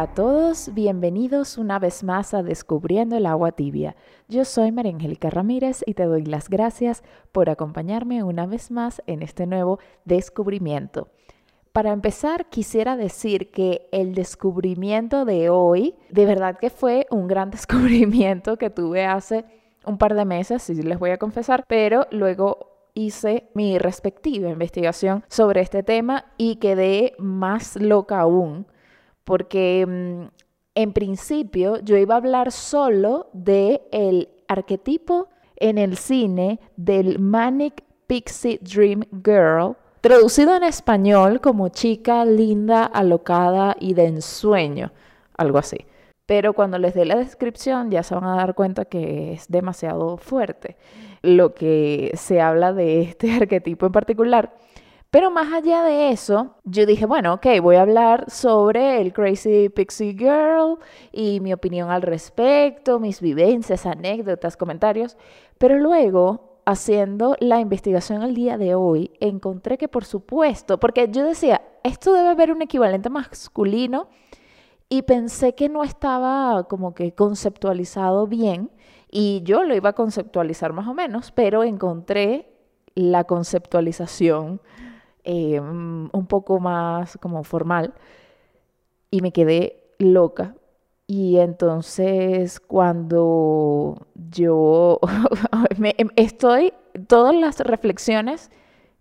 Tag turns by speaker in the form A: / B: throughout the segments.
A: A todos, bienvenidos una vez más a Descubriendo el agua tibia. Yo soy María Angélica Ramírez y te doy las gracias por acompañarme una vez más en este nuevo descubrimiento. Para empezar, quisiera decir que el descubrimiento de hoy, de verdad que fue un gran descubrimiento que tuve hace un par de meses, si les voy a confesar, pero luego hice mi respectiva investigación sobre este tema y quedé más loca aún, porque mm, en principio yo iba a hablar solo de el arquetipo en el cine del Manic Pixie Dream Girl, traducido en español como chica linda, alocada y de ensueño, algo así. Pero cuando les dé la descripción ya se van a dar cuenta que es demasiado fuerte lo que se habla de este arquetipo en particular. Pero más allá de eso, yo dije, bueno, ok, voy a hablar sobre el Crazy Pixie Girl y mi opinión al respecto, mis vivencias, anécdotas, comentarios. Pero luego, haciendo la investigación el día de hoy, encontré que por supuesto, porque yo decía, esto debe haber un equivalente masculino y pensé que no estaba como que conceptualizado bien y yo lo iba a conceptualizar más o menos, pero encontré la conceptualización eh, un poco más como formal y me quedé loca. Y entonces cuando yo estoy, todas las reflexiones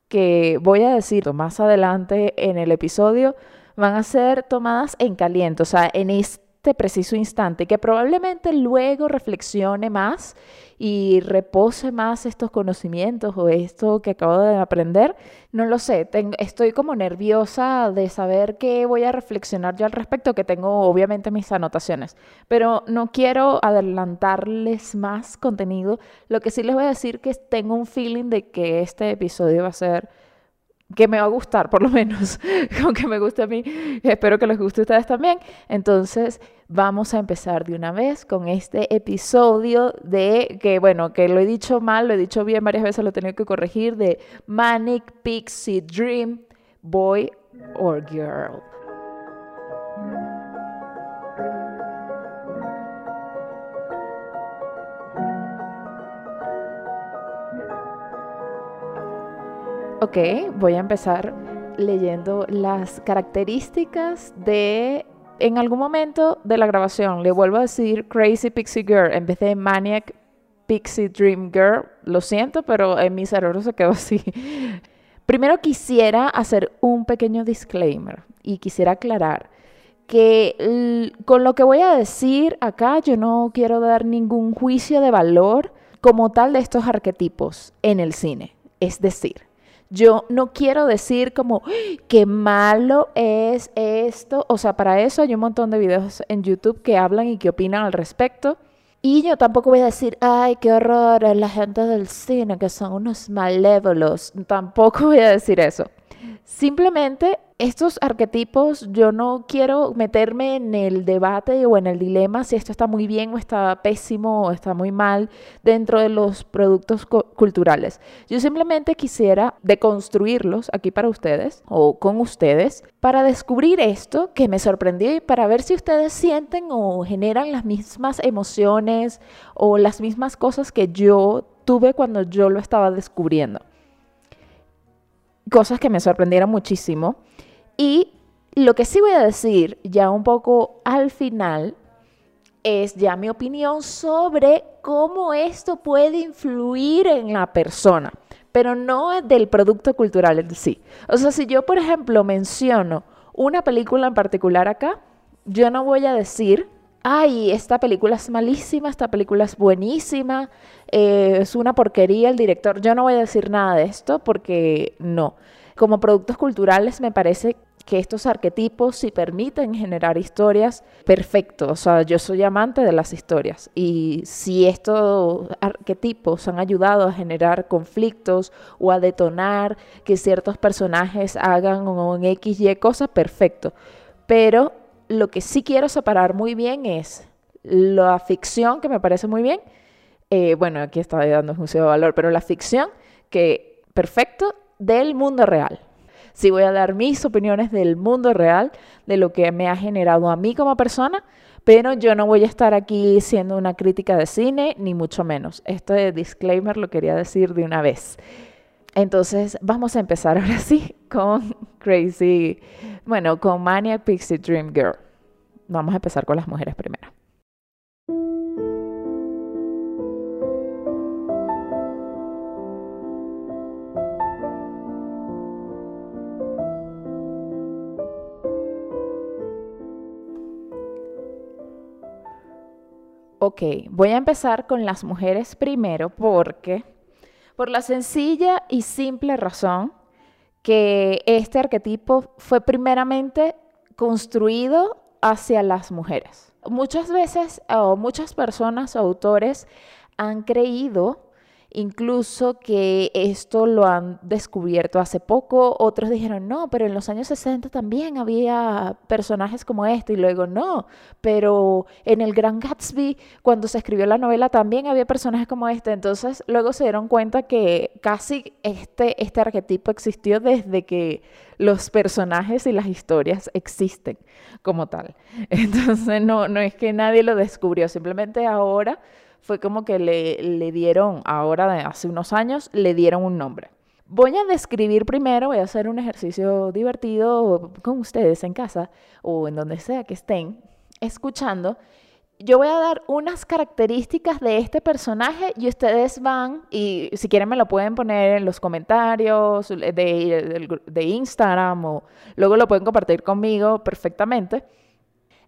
A: que voy a decir más adelante en el episodio van a ser tomadas en caliente, o sea, en este este preciso instante, que probablemente luego reflexione más y repose más estos conocimientos o esto que acabo de aprender. No lo sé, estoy como nerviosa de saber qué voy a reflexionar yo al respecto, que tengo obviamente mis anotaciones, pero no quiero adelantarles más contenido. Lo que sí les voy a decir que tengo un feeling de que este episodio va a ser que me va a gustar, por lo menos, aunque me guste a mí, espero que les guste a ustedes también. Entonces, vamos a empezar de una vez con este episodio de, que bueno, que lo he dicho mal, lo he dicho bien varias veces, lo he tenido que corregir, de Manic Pixie Dream, Boy or Girl. Ok, voy a empezar leyendo las características de... En algún momento de la grabación le vuelvo a decir Crazy Pixie Girl en vez de Maniac Pixie Dream Girl. Lo siento, pero en mi cerebro se quedó así. Primero quisiera hacer un pequeño disclaimer y quisiera aclarar que con lo que voy a decir acá yo no quiero dar ningún juicio de valor como tal de estos arquetipos en el cine. Es decir, yo no quiero decir como, qué malo es esto. O sea, para eso hay un montón de videos en YouTube que hablan y que opinan al respecto. Y yo tampoco voy a decir, ay, qué horror, la gente del cine, que son unos malévolos. Tampoco voy a decir eso. Simplemente estos arquetipos, yo no quiero meterme en el debate o en el dilema si esto está muy bien o está pésimo o está muy mal dentro de los productos culturales. Yo simplemente quisiera deconstruirlos aquí para ustedes o con ustedes para descubrir esto que me sorprendió y para ver si ustedes sienten o generan las mismas emociones o las mismas cosas que yo tuve cuando yo lo estaba descubriendo. Cosas que me sorprendieron muchísimo y lo que sí voy a decir ya un poco al final es ya mi opinión sobre cómo esto puede influir en la persona, pero no del producto cultural en sí. O sea, si yo, por ejemplo, menciono una película en particular acá, yo no voy a decir, ay, esta película es malísima, esta película es buenísima, eh, es una porquería el director. Yo no voy a decir nada de esto porque no. Como productos culturales me parece que estos arquetipos sí permiten generar historias perfectos. O sea, yo soy amante de las historias y si estos arquetipos han ayudado a generar conflictos o a detonar que ciertos personajes hagan un X, Y cosa, perfecto. Pero lo que sí quiero separar muy bien es la ficción, que me parece muy bien. Eh, bueno, aquí está dando un juicio de valor, pero la ficción que perfecto del mundo real. Sí voy a dar mis opiniones del mundo real, de lo que me ha generado a mí como persona, pero yo no voy a estar aquí siendo una crítica de cine, ni mucho menos. Este disclaimer lo quería decir de una vez. Entonces, vamos a empezar ahora sí con Crazy, bueno, con Maniac Pixie Dream Girl. Vamos a empezar con las mujeres primero. Ok, voy a empezar con las mujeres primero porque, por la sencilla y simple razón que este arquetipo fue primeramente construido hacia las mujeres. Muchas veces, o muchas personas, autores, han creído incluso que esto lo han descubierto hace poco, otros dijeron, no, pero en los años 60 también había personajes como este, y luego no, pero en el Gran Gatsby, cuando se escribió la novela, también había personajes como este, entonces luego se dieron cuenta que casi este, este arquetipo existió desde que los personajes y las historias existen como tal. Entonces no, no es que nadie lo descubrió, simplemente ahora fue como que le, dieron, ahora de hace unos años, le dieron un nombre. Voy a describir primero, voy a hacer un ejercicio divertido con ustedes en casa o en donde sea que estén escuchando. Yo voy a dar unas características de este personaje y ustedes van, y si quieren me lo pueden poner en los comentarios de, de Instagram o luego lo pueden compartir conmigo perfectamente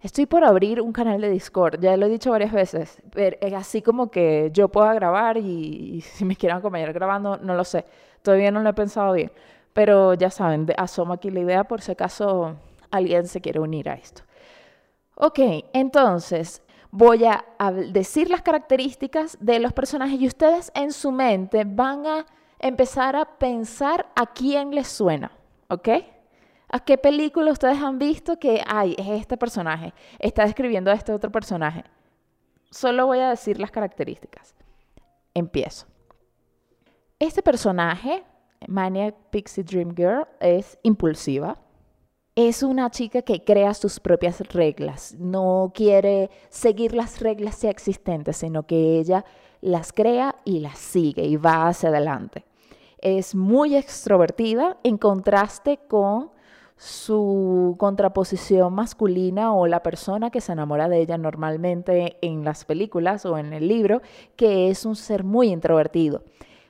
A: Estoy por abrir un canal de Discord, ya lo he dicho varias veces, es así como que yo pueda grabar y, si me quieren acompañar grabando, no lo sé. Todavía no lo he pensado bien, pero ya saben, asomo aquí la idea por si acaso alguien se quiere unir a esto. Ok, entonces voy a decir las características de los personajes y ustedes en su mente van a empezar a pensar a quién les suena, ¿ok? ¿A qué película ustedes han visto que, ay, es este personaje, está describiendo a este otro personaje? Solo voy a decir las características. Empiezo. Este personaje, Maniac Pixie Dream Girl, es impulsiva. Es una chica que crea sus propias reglas. No quiere seguir las reglas ya existentes, sino que ella las crea y las sigue y va hacia adelante. Es muy extrovertida en contraste con su contraposición masculina o la persona que se enamora de ella normalmente en las películas o en el libro, que es un ser muy introvertido.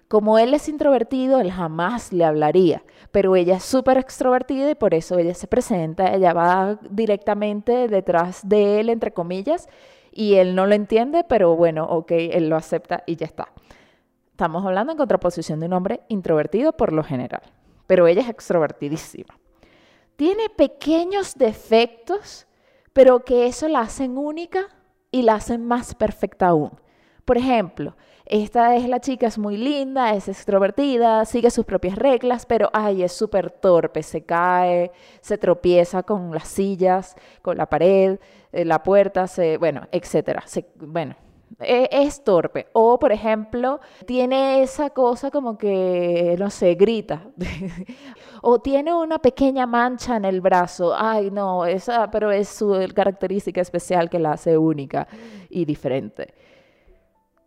A: Como él es introvertido, él jamás le hablaría, pero ella es súper extrovertida y por eso ella se presenta, ella va directamente detrás de él, entre comillas, y él no lo entiende, pero bueno, ok, él lo acepta y ya está. Estamos hablando en contraposición de un hombre introvertido por lo general, pero ella es extrovertidísima tiene pequeños defectos, pero que eso la hacen única y la hacen más perfecta aún. Por ejemplo, esta es la chica, es muy linda, es extrovertida, sigue sus propias reglas, pero ay, es súper torpe, se cae, se tropieza con las sillas, con la pared, eh, la puerta, se, bueno, etcétera. bueno, e, es torpe. O, por ejemplo, tiene esa cosa como que, no sé, grita. o tiene una pequeña mancha en el brazo. Ay, no, esa, pero es su característica especial que la hace única y diferente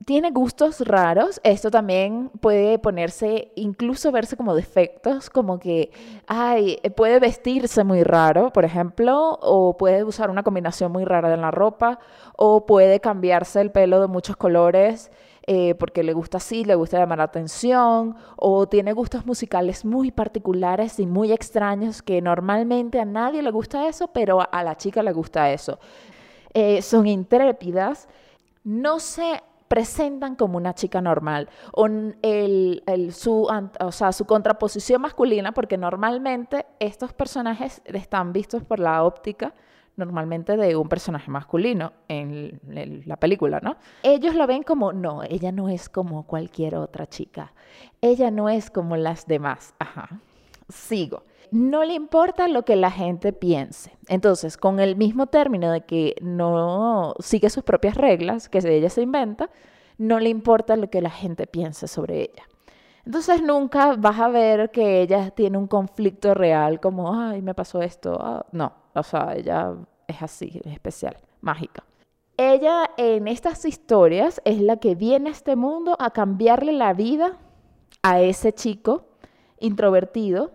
A: tiene gustos raros. Esto también puede ponerse, incluso verse como defectos, como que, ay, puede vestirse muy raro, por ejemplo, o puede usar una combinación muy rara en la ropa, o puede cambiarse el pelo de muchos colores. Eh, porque le gusta así, le gusta llamar la atención, o tiene gustos musicales muy particulares y muy extraños que normalmente a nadie le gusta eso, pero a la chica le gusta eso. Eh, son intrépidas, no se presentan como una chica normal o el, su, o sea, su contraposición masculina, porque normalmente estos personajes están vistos por la óptica normalmente de un personaje masculino en, la película, ¿no? Ellos lo ven como, no, ella no es como cualquier otra chica, ella no es como las demás, ajá, sigo. No le importa lo que la gente piense. Entonces, con el mismo término de que no sigue sus propias reglas, que ella se inventa, no le importa lo que la gente piense sobre ella. Entonces nunca vas a ver que ella tiene un conflicto real como, ay, me pasó esto. Ah, no, o sea, ella es así, es especial, mágica. Ella en estas historias es la que viene a este mundo a cambiarle la vida a ese chico introvertido.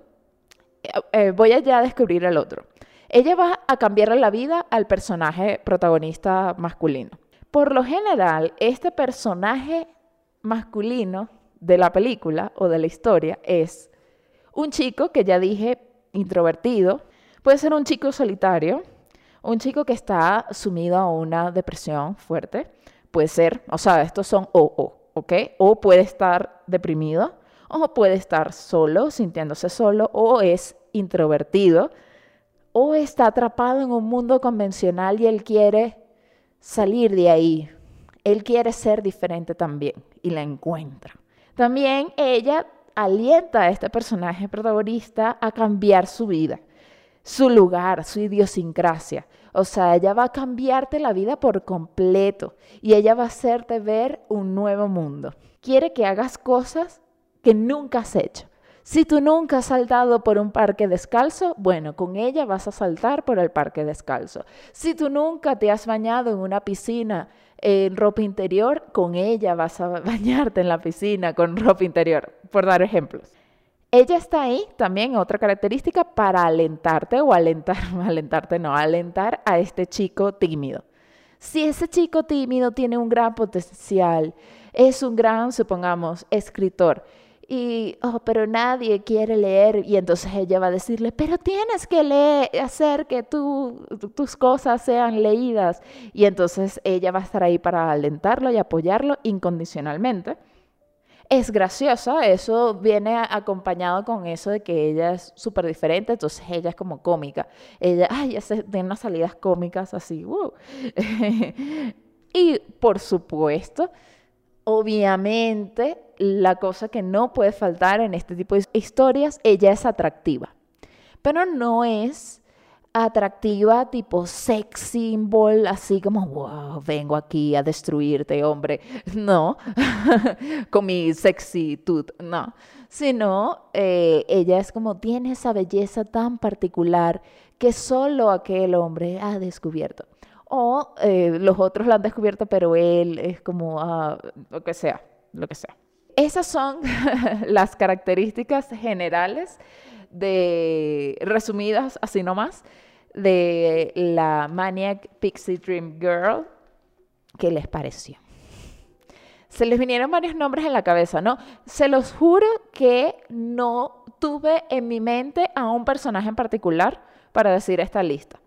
A: Eh, eh, voy a ya descubrir el otro. Ella va a cambiarle la vida al personaje protagonista masculino. Por lo general, este personaje masculino de la película o de la historia es un chico que ya dije introvertido, puede ser un chico solitario, un chico que está sumido a una depresión fuerte, puede ser, o sea, estos son o, o, ¿ok? O puede estar deprimido, o puede estar solo, sintiéndose solo, o es introvertido, o está atrapado en un mundo convencional y él quiere salir de ahí. Él quiere ser diferente también y la encuentra. También ella alienta a este personaje protagonista a cambiar su vida, su lugar, su idiosincrasia. O sea, ella va a cambiarte la vida por completo y ella va a hacerte ver un nuevo mundo. Quiere que hagas cosas que nunca has hecho. Si tú nunca has saltado por un parque descalzo, bueno, con ella vas a saltar por el parque descalzo. Si tú nunca te has bañado en una piscina en ropa interior, con ella vas a bañarte en la piscina con ropa interior, por dar ejemplos. Ella está ahí también, otra característica, para alentarte o alentar, alentarte no, alentar a este chico tímido. Si ese chico tímido tiene un gran potencial, es un gran, supongamos, escritor, y, oh, pero nadie quiere leer. Y entonces ella va a decirle, pero tienes que leer, hacer que tus cosas sean leídas. Y entonces ella va a estar ahí para alentarlo y apoyarlo incondicionalmente. Es graciosa, eso viene acompañado con eso de que ella es súper diferente, entonces ella es como cómica. Ella, ay, ya tiene unas salidas cómicas así. Uh. y por supuesto, obviamente la cosa que no puede faltar en este tipo de historias, ella es atractiva. Pero no es atractiva tipo sex symbol, así como, wow, vengo aquí a destruirte, hombre. No, con mi sexitud, no. Sino, eh, ella es como, tiene esa belleza tan particular que solo aquel hombre ha descubierto. O eh, los otros la han descubierto, pero él es como, ah, lo que sea, lo que sea. Esas son las características generales de, resumidas así nomás, de la Maniac Pixie Dream Girl. ¿Qué les pareció? Se les vinieron varios nombres en la cabeza, ¿no? Se los juro que no tuve en mi mente a un personaje en particular para decir esta lista.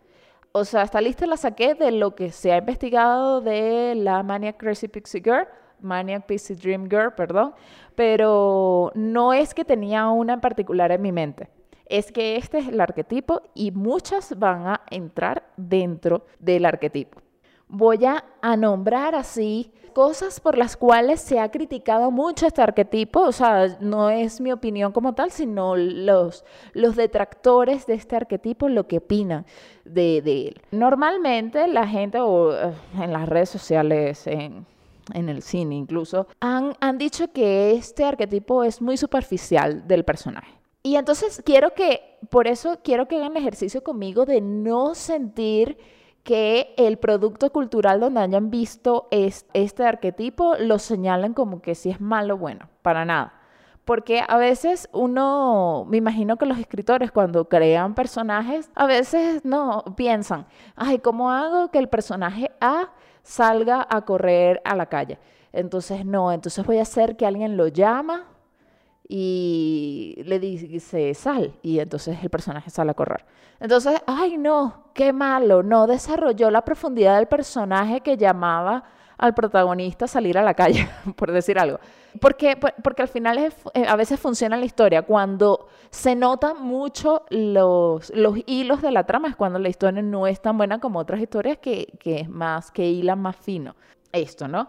A: O sea, esta lista la saqué de lo que se ha investigado de la Maniac Crazy Pixie Girl Maniac Pixie Dream Girl, perdón, pero no es que tenía una en particular en mi mente. Es que este es el arquetipo y muchas van a entrar dentro del arquetipo. Voy a, nombrar así cosas por las cuales se ha criticado mucho este arquetipo, o sea, no es mi opinión como tal, sino los, los detractores de este arquetipo lo que opinan de, él. Normalmente la gente o, eh, en las redes sociales, en, en el cine incluso, han, han dicho que este arquetipo es muy superficial del personaje. Y entonces quiero que, por eso quiero que hagan el ejercicio conmigo de no sentir que el producto cultural donde hayan visto este arquetipo lo señalen como que si es malo o bueno, para nada. Porque a veces uno, me imagino que los escritores cuando crean personajes, a veces no piensan, ay, ¿cómo hago que el personaje A salga a correr a la calle. Entonces, no, entonces voy a hacer que alguien lo llama y le dice, sal, y entonces el personaje sale a correr. Entonces, ay no, qué malo, no desarrolló la profundidad del personaje que llamaba al protagonista salir a la calle, por decir algo. Porque, porque al final es, eh, a veces funciona la historia. Cuando se notan mucho los, los hilos de la trama es cuando la historia no es tan buena como otras historias que, que es más, que hilan más fino. Esto, ¿no?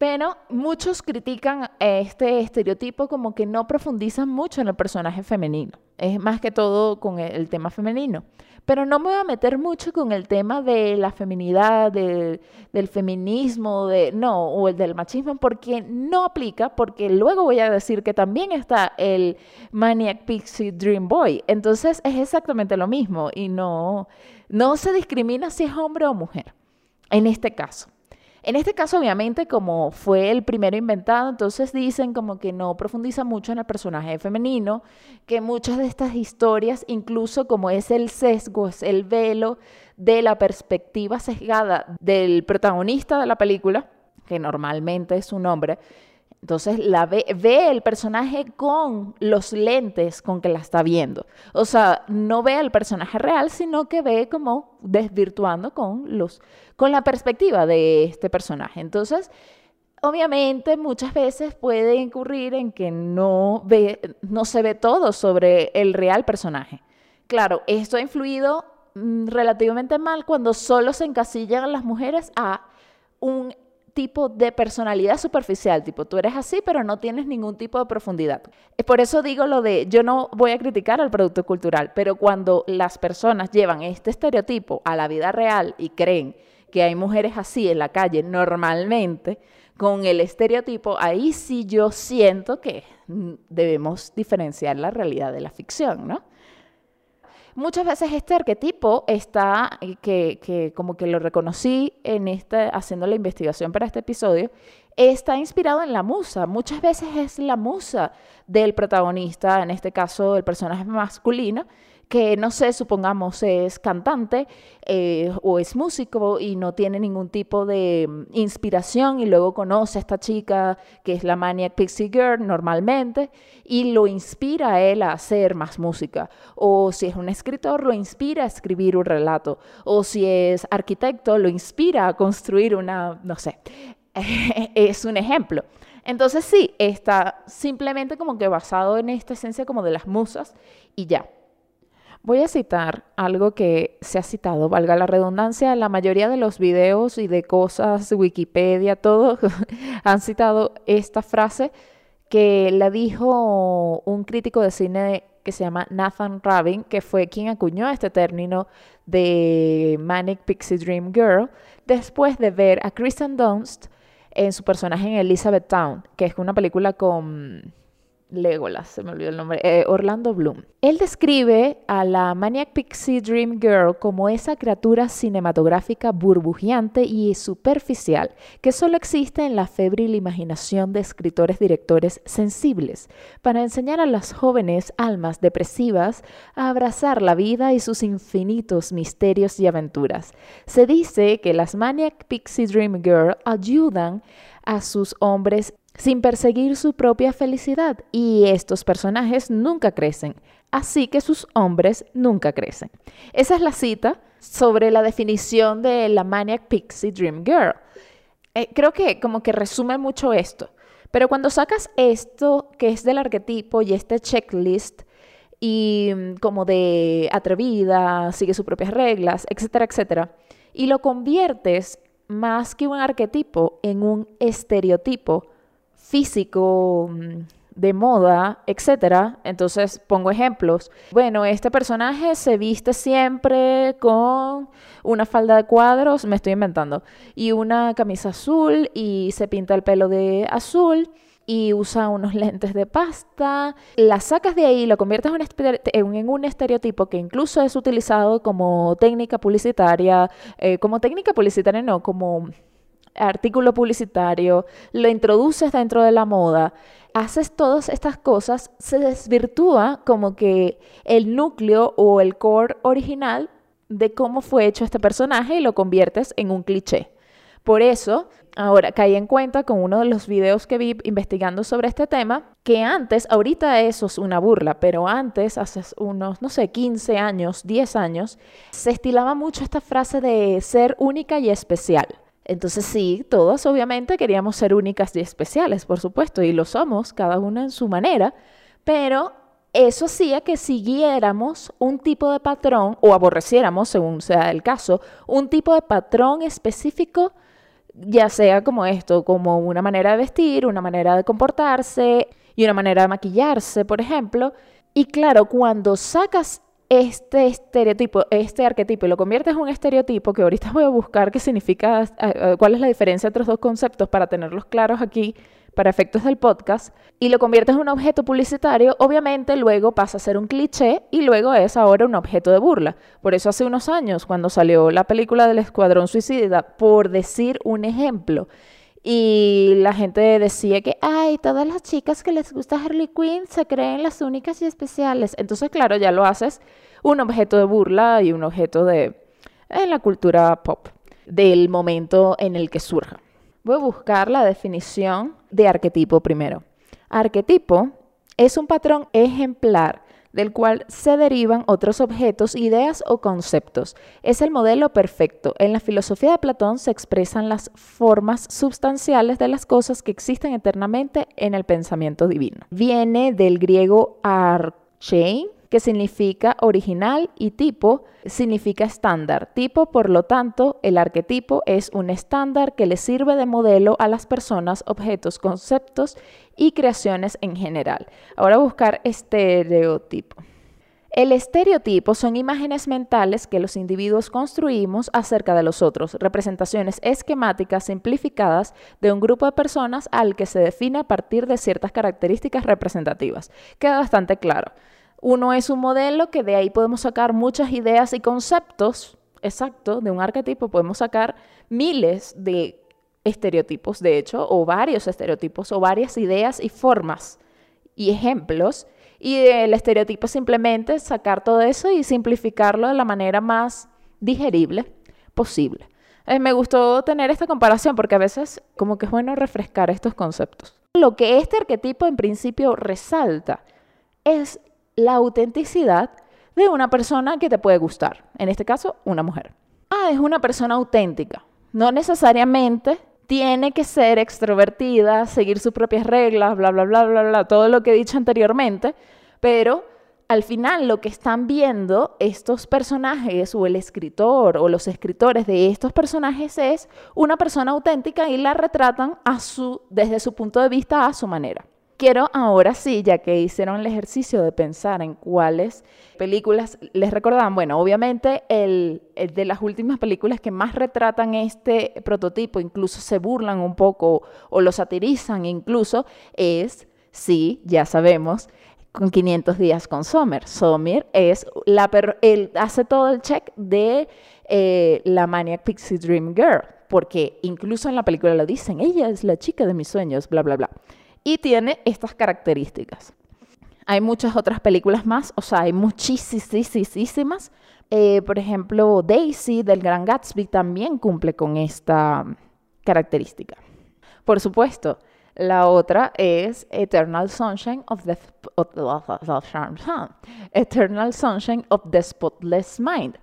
A: Pero muchos critican este estereotipo como que no profundizan mucho en el personaje femenino. Es más que todo con el tema femenino. Pero no me voy a meter mucho con el tema de la feminidad, del feminismo, de, no, o el del machismo, porque no aplica, porque luego voy a decir que también está el Maniac Pixie Dream Boy. Entonces es exactamente lo mismo y no, no se discrimina si es hombre o mujer, en este caso. En este caso, obviamente, como fue el primero inventado, entonces dicen como que no profundiza mucho en el personaje femenino, que muchas de estas historias, incluso como es el sesgo, es el velo de la perspectiva sesgada del protagonista de la película, que normalmente es un hombre, entonces la ve, el personaje con los lentes con que la está viendo. O sea, no ve al personaje real, sino que ve como desvirtuando con, los, con la perspectiva de este personaje. Entonces, obviamente muchas veces puede incurrir en que no, ve, no se ve todo sobre el real personaje. Claro, esto ha influido mm, relativamente mal cuando solo se encasillan las mujeres a un tipo de personalidad superficial, tipo tú eres así pero no tienes ningún tipo de profundidad. Por eso digo lo de yo no voy a criticar al producto cultural, pero cuando las personas llevan este estereotipo a la vida real y creen que hay mujeres así en la calle normalmente, con el estereotipo, ahí sí yo siento que debemos diferenciar la realidad de la ficción, ¿no? Muchas veces este arquetipo está, eh, que, como que lo reconocí en este, haciendo la investigación para este episodio, está inspirado en la musa. Muchas veces es la musa del protagonista, en este caso el personaje masculino, que no sé, supongamos es cantante eh, o es músico y no tiene ningún tipo de mm, inspiración y luego conoce a esta chica que es la Maniac Pixie Girl normalmente y lo inspira a él a hacer más música. O si es un escritor, lo inspira a escribir un relato. O si es arquitecto, lo inspira a construir una, no sé, es un ejemplo. Entonces sí, está simplemente como que basado en esta esencia como de las musas y ya. Voy a citar algo que se ha citado, valga la redundancia, la mayoría de los videos y de cosas, Wikipedia, todo, han citado esta frase que la dijo un crítico de cine que se llama Nathan Rabin, que fue quien acuñó este término de Manic Pixie Dream Girl, después de ver a Kristen Dunst en su personaje en Elizabeth Town, que es una película con Legolas, se me olvidó el nombre, eh, Orlando Bloom. Él describe a la Maniac Pixie Dream Girl como esa criatura cinematográfica burbujeante y superficial que solo existe en la febril imaginación de escritores directores sensibles para enseñar a las jóvenes almas depresivas a abrazar la vida y sus infinitos misterios y aventuras. Se dice que las Maniac Pixie Dream Girl ayudan a sus hombres sin perseguir su propia felicidad y estos personajes nunca crecen, así que sus hombres nunca crecen. Esa es la cita sobre la definición de la Maniac Pixie Dream Girl. Eh, creo que como que resume mucho esto, pero cuando sacas esto que es del arquetipo y este checklist y mm, como de atrevida, sigue sus propias reglas, etcétera, etcétera, y lo conviertes más que un arquetipo en un estereotipo, físico, mm, de moda, etcétera. Entonces pongo ejemplos. Bueno, este personaje se viste siempre con una falda de cuadros, me estoy inventando, y una camisa azul y se pinta el pelo de azul y usa unos lentes de pasta, la sacas de ahí, lo conviertes en un estereotipo que incluso es utilizado como técnica publicitaria, eh, como técnica publicitaria no, como artículo publicitario, lo introduces dentro de la moda, haces todas estas cosas, se desvirtúa como que el núcleo o el core original de cómo fue hecho este personaje y lo conviertes en un cliché. Por eso, ahora caí en cuenta con uno de los videos que vi investigando sobre este tema, que antes, ahorita eso es una burla, pero antes, hace unos, no sé, 15 años, 10 años, se estilaba mucho esta frase de ser única y especial. Entonces sí, todos obviamente queríamos ser únicas y especiales, por supuesto, y lo somos, cada una en su manera, pero eso hacía que siguiéramos un tipo de patrón o aborreciéramos, según sea el caso, un tipo de patrón específico, ya sea como esto, como una manera de vestir, una manera de comportarse y una manera de maquillarse, por ejemplo. Y claro, cuando sacas este estereotipo, este arquetipo lo conviertes en un estereotipo, que ahorita voy a buscar qué significa, cuál es la diferencia entre los dos conceptos para tenerlos claros aquí para efectos del podcast, y lo conviertes en un objeto publicitario, obviamente luego pasa a ser un cliché y luego es ahora un objeto de burla. Por eso hace unos años, cuando salió la película del Escuadrón Suicida, por decir un ejemplo, y la gente decía que, ay, todas las chicas que les gusta Harley Quinn se creen las únicas y especiales. Entonces, claro, ya lo haces un objeto de burla y un objeto de en la cultura pop del momento en el que surja. Voy a buscar la definición de arquetipo primero. Arquetipo es un patrón ejemplar del cual se derivan otros objetos, ideas o conceptos. Es el modelo perfecto. En la filosofía de Platón se expresan las formas substanciales de las cosas que existen eternamente en el pensamiento divino. Viene del griego archein, que significa original, y tipo significa estándar. Tipo, por lo tanto, el arquetipo es un estándar que le sirve de modelo a las personas, objetos, conceptos y creaciones en general. Ahora buscar estereotipo. El estereotipo son imágenes mentales que los individuos construimos acerca de los otros, representaciones esquemáticas simplificadas de un grupo de personas al que se define a partir de ciertas características representativas. Queda bastante claro. Uno es un modelo que de ahí podemos sacar muchas ideas y conceptos, exacto, de un arquetipo podemos sacar miles de estereotipos, de hecho, o varios estereotipos, o varias ideas y formas y ejemplos. Y el estereotipo es simplemente sacar todo eso y simplificarlo de la manera más digerible posible. Eh, me gustó tener esta comparación porque a veces como que es bueno refrescar estos conceptos. Lo que este arquetipo en principio resalta es la autenticidad de una persona que te puede gustar, en este caso, una mujer. Ah, es una persona auténtica. No necesariamente tiene que ser extrovertida, seguir sus propias reglas, bla, bla, bla, bla, bla, todo lo que he dicho anteriormente, pero al final lo que están viendo estos personajes o el escritor o los escritores de estos personajes es una persona auténtica y la retratan a su, desde su punto de vista a su manera. Quiero ahora sí, ya que hicieron el ejercicio de pensar en cuáles películas les recordaban, bueno, obviamente el, de las últimas películas que más retratan este prototipo, incluso se burlan un poco o lo satirizan incluso, es, sí, ya sabemos, con 500 días con Sommer. Sommer es la él hace todo el check de eh, la Maniac Pixie Dream Girl, porque incluso en la película lo dicen, ella es la chica de mis sueños, bla, bla, bla y tiene estas características. Hay muchas otras películas más, o sea, hay muchísimas. Eh, por ejemplo, Daisy del Gran Gatsby también cumple con esta característica. Por supuesto, la otra es Eternal Sunshine of the, Eternal Sunshine of the Spotless Mind.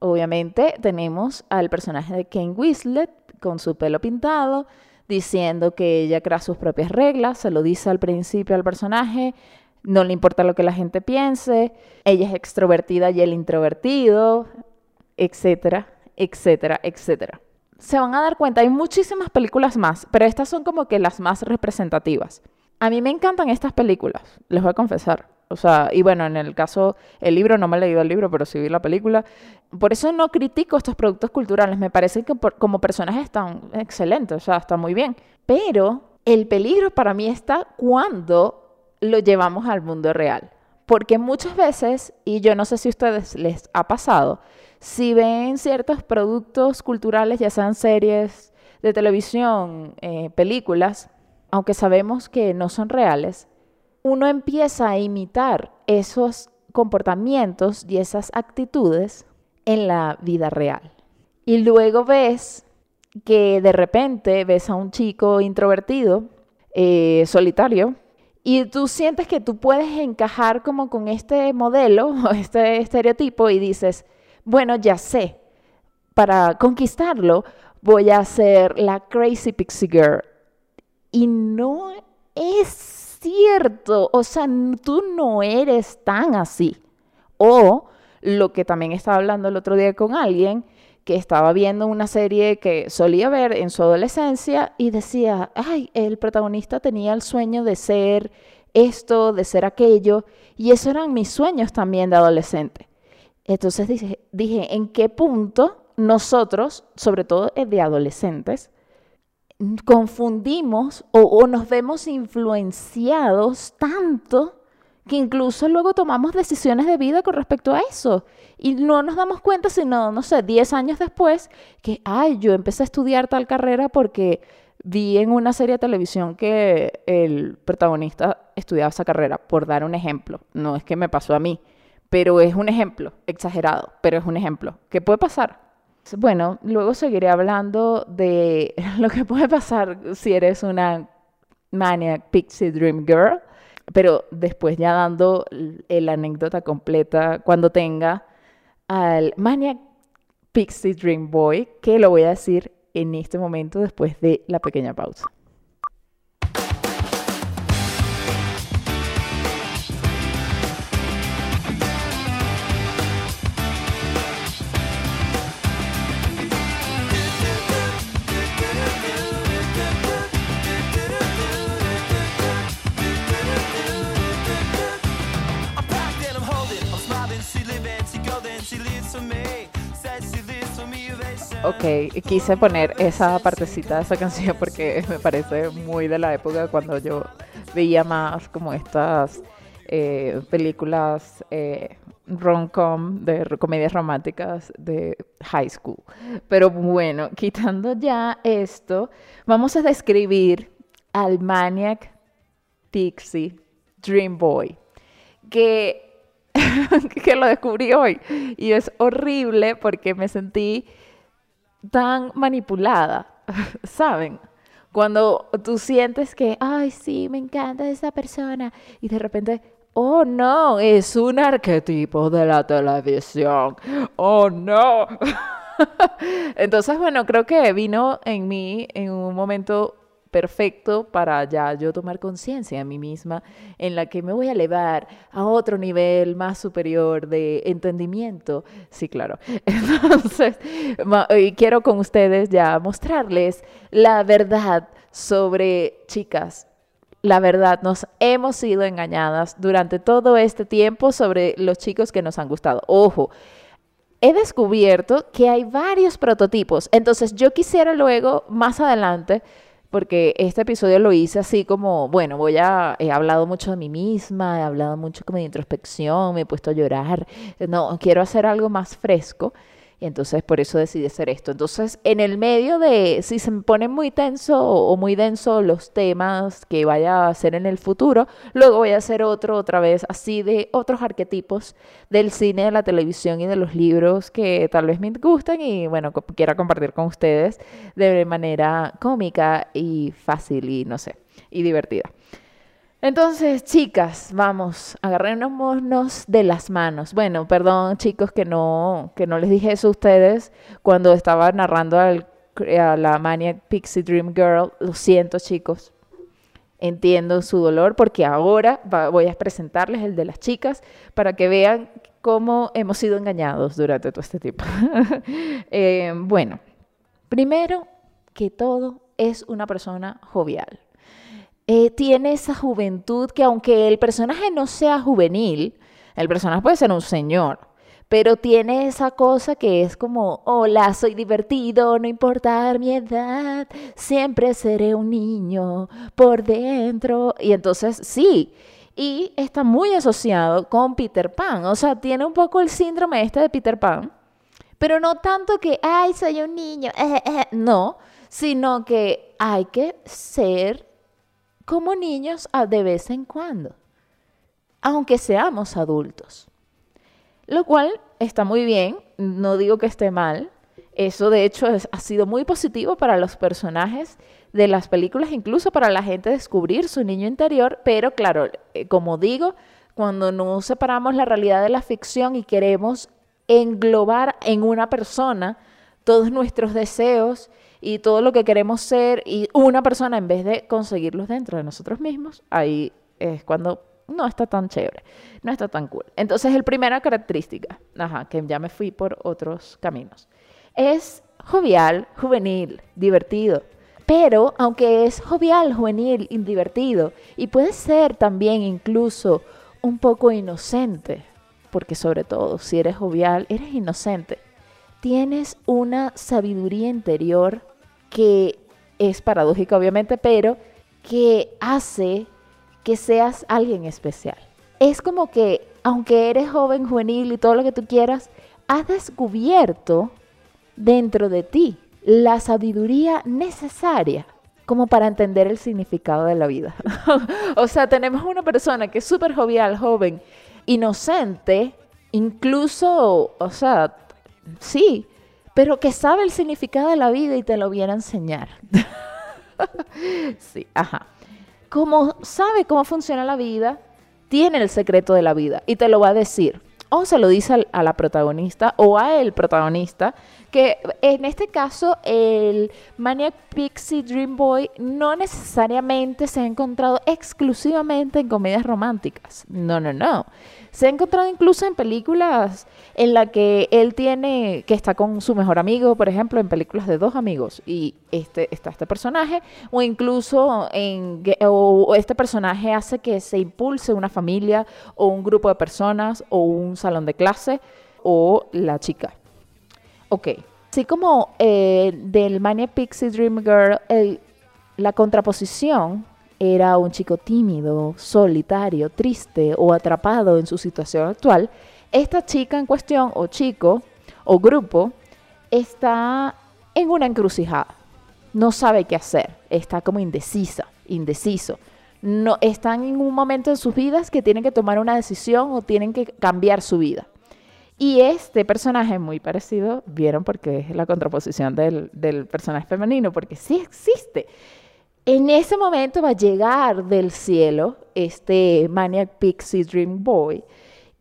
A: Obviamente tenemos al personaje de Kane Winslet con su pelo pintado, diciendo que ella crea sus propias reglas, se lo dice al principio al personaje, no le importa lo que la gente piense, ella es extrovertida y él introvertido, etcétera, etcétera, etcétera. Se van a dar cuenta, hay muchísimas películas más, pero estas son como que las más representativas. A mí me encantan estas películas, les voy a confesar. O sea, y bueno, en el caso, el libro, no me he leído el libro, pero sí vi la película. Por eso no critico estos productos culturales. Me parece que como personajes están excelentes, o sea, están muy bien. Pero el peligro para mí está cuando lo llevamos al mundo real. Porque muchas veces, y yo no sé si a ustedes les ha pasado, si ven ciertos productos culturales, ya sean series de televisión, eh, películas, aunque sabemos que no son reales, uno empieza a imitar esos comportamientos y esas actitudes en la vida real. Y luego ves que de repente ves a un chico introvertido, eh, solitario, y tú sientes que tú puedes encajar como con este modelo o este estereotipo y dices, bueno, ya sé, para conquistarlo voy a ser la crazy pixie girl. Y no es cierto, o sea, tú no eres tan así. O lo que también estaba hablando el otro día con alguien, que estaba viendo una serie que solía ver en su adolescencia y decía, ay, el protagonista tenía el sueño de ser esto, de ser aquello, y esos eran mis sueños también de adolescente. Entonces dije, dije, ¿en qué punto nosotros, sobre todo de adolescentes, confundimos o, nos vemos influenciados tanto que incluso luego tomamos decisiones de vida con respecto a eso. Y no nos damos cuenta, sino, no sé, 10 años después, que, ay, yo empecé a estudiar tal carrera porque vi en una serie de televisión que el protagonista estudiaba esa carrera, por dar un ejemplo. No es que me pasó a mí, pero es un ejemplo, exagerado, pero es un ejemplo. ¿Qué puede pasar? Bueno, luego seguiré hablando de lo que puede pasar si eres una Maniac Pixie Dream Girl, pero después ya dando la anécdota completa cuando tenga al Maniac Pixie Dream Boy, que lo voy a decir en este momento después de la pequeña pausa. Ok, quise poner esa partecita de esa canción porque me parece muy de la época cuando yo veía más como estas eh, películas eh, rom-com de comedias románticas de high school. Pero bueno, quitando ya esto, vamos a describir al Maniac Pixie Dream Boy, que, que lo descubrí hoy y es horrible porque me sentí tan manipulada, ¿saben? Cuando tú sientes que, ay, sí, me encanta esa persona y de repente, oh no, es un arquetipo de la televisión, oh no. Entonces, bueno, creo que vino en mí en un momento perfecto para ya yo tomar conciencia de mí misma, en la que me voy a elevar a otro nivel más superior de entendimiento. Sí, claro. Entonces, quiero con ustedes ya mostrarles la verdad sobre chicas. La verdad, nos hemos sido engañadas durante todo este tiempo sobre los chicos que nos han gustado. Ojo, he descubierto que hay varios prototipos. Entonces, yo quisiera luego, más adelante, porque este episodio lo hice así como, bueno, voy a, he hablado mucho de mí misma, he hablado mucho como de introspección, me he puesto a llorar, no, quiero hacer algo más fresco y entonces por eso decidí hacer esto. Entonces, en el medio de, si se me ponen muy tenso o muy denso los temas que vaya a hacer en el futuro, luego voy a hacer otro otra vez, así de otros arquetipos del cine, de la televisión y de los libros que tal vez me gustan y bueno, quiera compartir con ustedes de manera cómica y fácil y no sé, y divertida. Entonces, chicas, vamos, agarrémonos de las manos. Bueno, perdón, chicos, que no, que no les dije eso a ustedes cuando estaba narrando a la Maniac Pixie Dream Girl. Lo siento, chicos. Entiendo su dolor porque ahora voy a presentarles el de las chicas para que vean cómo hemos sido engañados durante todo este tiempo. Eh, bueno, primero que todo es una persona jovial eh, tiene esa juventud que aunque el personaje no sea juvenil, el personaje puede ser un señor, pero tiene esa cosa que es como, hola, soy divertido, no importa mi edad, siempre seré un niño por dentro. Y entonces sí, y está muy asociado con Peter Pan, o sea, tiene un poco el síndrome este de Peter Pan, pero no tanto que, ay, soy un niño, no, sino que hay que ser como niños de vez en cuando, aunque seamos adultos. Lo cual está muy bien, no digo que esté mal. Eso de hecho ha sido muy positivo para los personajes de las películas, incluso para la gente descubrir su niño interior, pero claro, eh, como digo, cuando no separamos la realidad de la ficción y queremos englobar en una persona todos nuestros deseos y todo lo que queremos ser y una persona en vez de conseguirlos dentro de nosotros mismos, ahí es cuando no está tan chévere, no está tan cool. Entonces, el primera característica, ajá, que ya me fui por otros caminos, es jovial, juvenil, divertido. Pero aunque es jovial, juvenil y divertido, y puede ser también incluso un poco inocente, porque sobre todo si eres jovial, eres inocente. Tienes una sabiduría interior que es paradójica obviamente, pero que hace que seas alguien especial. Es como que, aunque eres joven, juvenil y todo lo que tú quieras, has descubierto dentro de ti la sabiduría necesaria como para entender el significado de la vida. o sea, tenemos una persona que es súper jovial, joven, inocente, incluso, o sea, sí, pero que sabe el significado de la vida y te lo viene a enseñar. sí, ajá. Como sabe cómo funciona la vida, tiene el secreto de la vida y te lo va a decir. O se lo dice a la protagonista o a el protagonista que en este caso el Maniac Pixie Dream Boy no necesariamente se ha encontrado exclusivamente en comedias románticas. No, no, no. Se ha encontrado incluso en películas en la que él tiene que está con su mejor amigo, por ejemplo, en películas de dos amigos y este está este personaje o incluso en o este personaje hace que se impulse una familia o un grupo de personas o un salón de clase o la chica. Ok. Así como eh, del Mania Pixie Dream Girl, la contraposición era un chico tímido, solitario, triste o atrapado en su situación actual, esta chica en cuestión, o chico, o grupo, está en una encrucijada. No sabe qué hacer, está como indecisa, indeciso. No, están en un momento en sus vidas que tienen que tomar una decisión o tienen que cambiar su vida. Y este personaje muy parecido, vieron porque es la contraposición del, del, personaje femenino, porque sí existe. En ese momento va a llegar del cielo este Maniac Pixie Dream Boy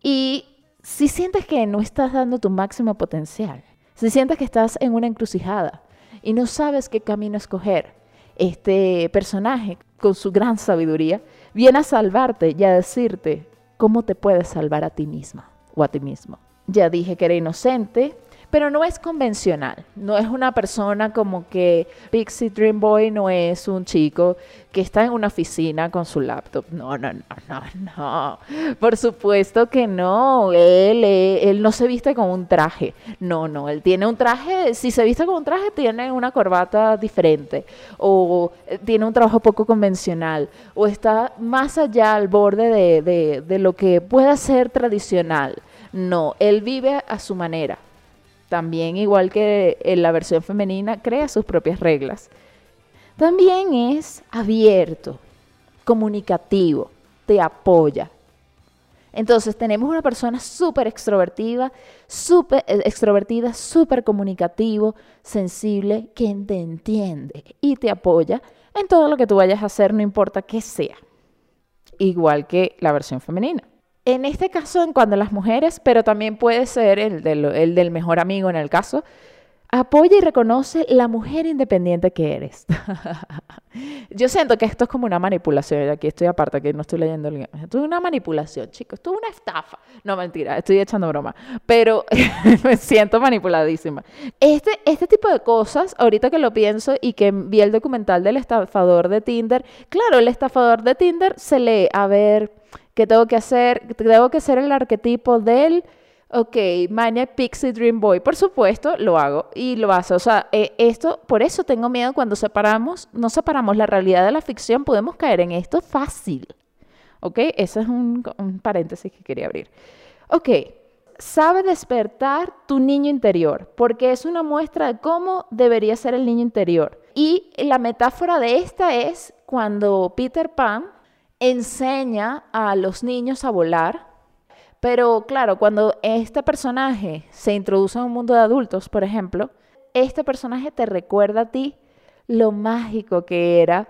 A: y si sientes que no estás dando tu máximo potencial, si sientes que estás en una encrucijada y no sabes qué camino escoger, este personaje con su gran sabiduría viene a salvarte y a decirte cómo te puedes salvar a ti misma o a ti mismo. Ya dije que era inocente, pero no es convencional. No es una persona como que Pixie Dream Boy no es un chico que está en una oficina con su laptop. No, no, no, no, no. Por supuesto que no. Él, él no se viste con un traje. No, no. Él tiene un traje. Si se viste con un traje, tiene una corbata diferente. O eh, tiene un trabajo poco convencional. O está más allá al borde de, de, de lo que pueda ser tradicional. No, él vive a su manera. También, igual que en la versión femenina, crea sus propias reglas. También es abierto, comunicativo, te apoya. Entonces tenemos una persona súper extrovertida, súper eh, extrovertida, súper comunicativo, sensible, que te entiende y te apoya en todo lo que tú vayas a hacer, no importa qué sea. Igual que la versión femenina. En este caso, en cuanto a las mujeres, pero también puede ser el del, el del mejor amigo en el caso, apoya y reconoce la mujer independiente que eres. Yo siento que esto es como una manipulación. Aquí estoy aparte, que no estoy leyendo el guion. Esto es una manipulación, chicos. Esto es una estafa. No, mentira, estoy echando broma. Pero me siento manipuladísima. Este, este tipo de cosas, ahorita que lo pienso y que vi el documental del estafador de Tinder, claro, el estafador de Tinder se lee, a ver ¿Qué tengo que hacer? Tengo que ser el arquetipo del, ok, Mania Pixie Dream Boy. Por supuesto, lo hago y lo hace. O sea, eh, esto, por eso tengo miedo cuando separamos, no separamos la realidad de la ficción, podemos caer en esto fácil. ¿Ok? Ese es un, un paréntesis que quería abrir. Ok, sabe despertar tu niño interior, porque es una muestra de cómo debería ser el niño interior. Y la metáfora de esta es cuando Peter Pan enseña a los niños a volar, pero claro, cuando este personaje se introduce en un mundo de adultos, por ejemplo, este personaje te recuerda a ti lo mágico que era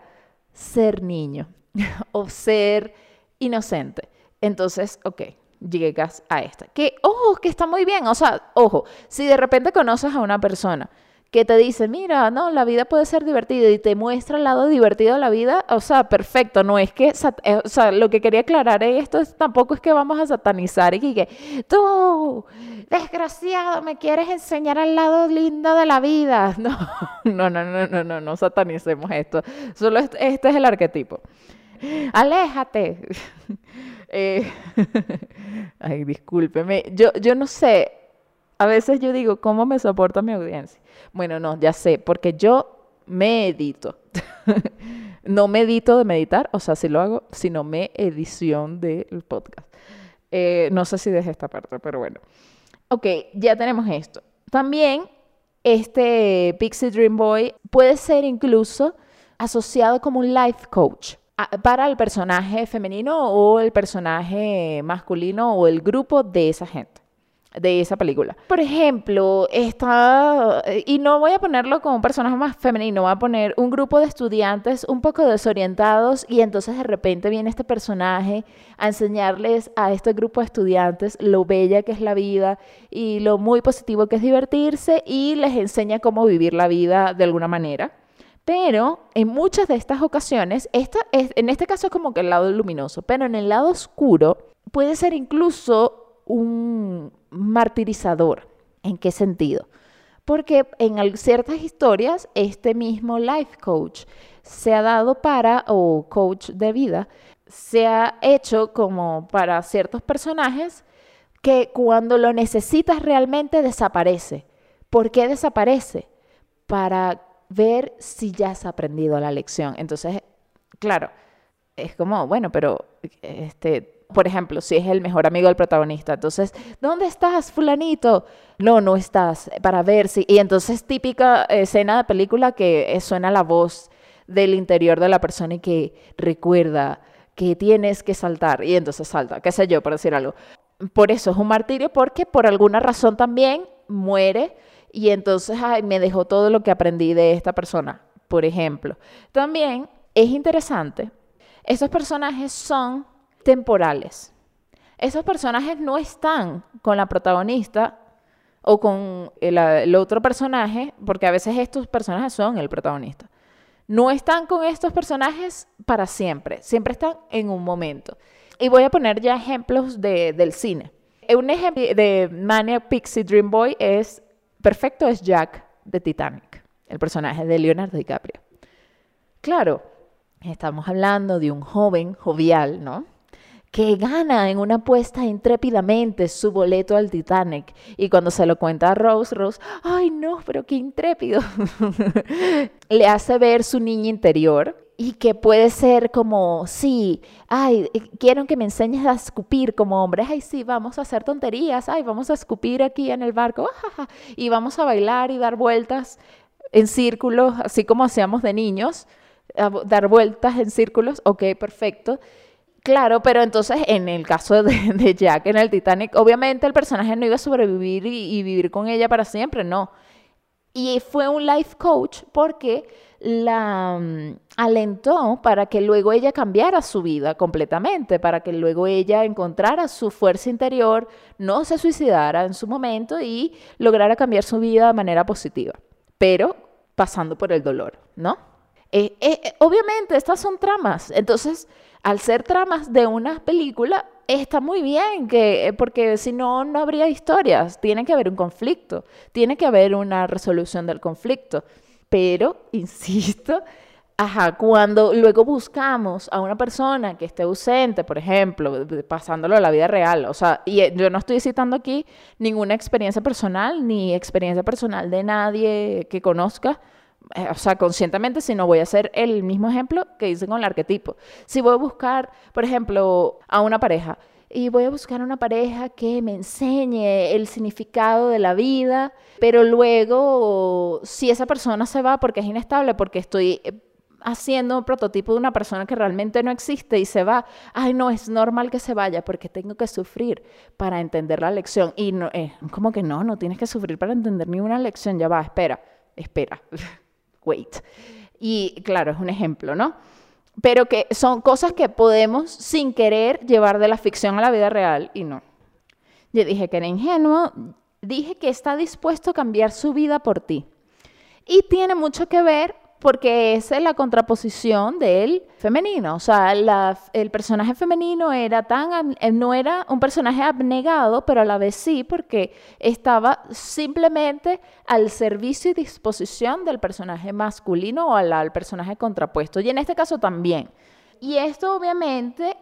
A: ser niño o ser inocente. Entonces, ok, llegas a esta. Que, ojo, que está muy bien. O sea, ojo, si de repente conoces a una persona que te dice, mira, no, la vida puede ser divertida y te muestra el lado divertido de la vida, o sea, perfecto, no es que, eh, o sea, lo que quería aclarar esto es, tampoco es que vamos a satanizar y que, tú, desgraciado, me quieres enseñar el lado lindo de la vida. No, no, no, no, no, no, no satanicemos esto, solo este, este es el arquetipo. Aléjate. Eh, ay, discúlpeme. Yo, yo no sé. A veces yo digo, ¿cómo me soporta mi audiencia? Bueno, no, ya sé, porque yo me edito. no medito de meditar, o sea, si lo hago, sino me edición del podcast. Eh, no sé si dejé esta parte, pero bueno. Ok, ya tenemos esto. También este Pixie Dream Boy puede ser incluso asociado como un life coach para el personaje femenino o el personaje masculino o el grupo de esa gente de esa película. Por ejemplo, está, y no voy a ponerlo como un personaje más femenino, voy a poner un grupo de estudiantes un poco desorientados y entonces de repente viene este personaje a enseñarles a este grupo de estudiantes lo bella que es la vida y lo muy positivo que es divertirse y les enseña cómo vivir la vida de alguna manera. Pero en muchas de estas ocasiones, esta es, en este caso es como que el lado luminoso, pero en el lado oscuro puede ser incluso un martirizador. ¿En qué sentido? Porque en ciertas historias este mismo life coach se ha dado para, o coach de vida, se ha hecho como para ciertos personajes que cuando lo necesitas realmente desaparece. ¿Por qué desaparece? Para ver si ya has aprendido la lección. Entonces, claro, es como, bueno, pero este, por ejemplo, si es el mejor amigo del protagonista, entonces, ¿dónde estás, fulanito? No, no estás, para ver si... Y entonces típica escena de película que suena la voz del interior de la persona y que recuerda que tienes que saltar y entonces salta, qué sé yo, por decir algo. Por eso es un martirio porque por alguna razón también muere y entonces ay, me dejó todo lo que aprendí de esta persona, por ejemplo. También es interesante, esos personajes son temporales. Esos personajes no están con la protagonista o con el, otro personaje, porque a veces estos personajes son el protagonista. No están con estos personajes para siempre, siempre están en un momento. Y voy a poner ya ejemplos de, del cine. Un ejemplo de Maniac Pixie Dream Boy es perfecto es Jack de Titanic, el personaje de Leonardo DiCaprio. Claro, estamos hablando de un joven jovial, ¿no? Que gana en una apuesta intrépidamente su boleto al Titanic. Y cuando se lo cuenta a Rose, Rose, ay no, pero qué intrépido. Le hace ver su niña interior y que puede ser como, sí, ay, eh, quiero que me enseñes a escupir como hombre, ay, sí, vamos a hacer tonterías, ay, vamos a escupir aquí en el barco, y vamos a bailar y dar vueltas en círculos, así como hacíamos de niños, dar vueltas en círculos, ok, perfecto. Claro, pero entonces en el caso de, Jack en el Titanic, obviamente el personaje no iba a sobrevivir y vivir con ella para siempre, no. Y fue un life coach porque la mm, alentó para que luego ella cambiara su vida completamente, para que luego ella encontrara su fuerza interior, no se suicidara en su momento y lograra cambiar su vida de manera positiva, pero pasando por el dolor, ¿no? Eh, eh, eh, obviamente estas son tramas, entonces al ser tramas de una película, está muy bien, que, porque si no, no habría historias, tiene que haber un conflicto, tiene que haber una resolución del conflicto. Pero, insisto, ajá, cuando luego buscamos a una persona que esté ausente, por ejemplo, pasándolo a la vida real, o sea, y eh, yo no estoy citando aquí ninguna experiencia personal, ni experiencia personal de nadie que conozca, eh, o sea, conscientemente, si no voy a hacer el mismo ejemplo que hice con el arquetipo. Si voy a buscar, por ejemplo, a una pareja, y voy a buscar una pareja que me enseñe el significado de la vida, pero luego si esa persona se va porque es inestable, porque estoy eh, haciendo un prototipo de una persona que realmente no existe y se va, ay no, es normal que se vaya porque tengo que sufrir para entender la lección. Y no, eh, como que no, no tienes que sufrir para entender ninguna lección, ya va, espera, espera, Y claro, es un ejemplo, ¿no? pero que son cosas que podemos sin querer llevar de la ficción a la vida real y no. Yo dije que era ingenuo, dije que está dispuesto a cambiar su vida por ti. Y tiene mucho que ver porque esa es la contraposición del femenino. O sea, el personaje femenino era tan, eh, no era un personaje abnegado, pero a la vez sí, porque estaba simplemente al servicio y disposición del personaje masculino o al, al personaje contrapuesto. Y en este caso también. Y esto obviamente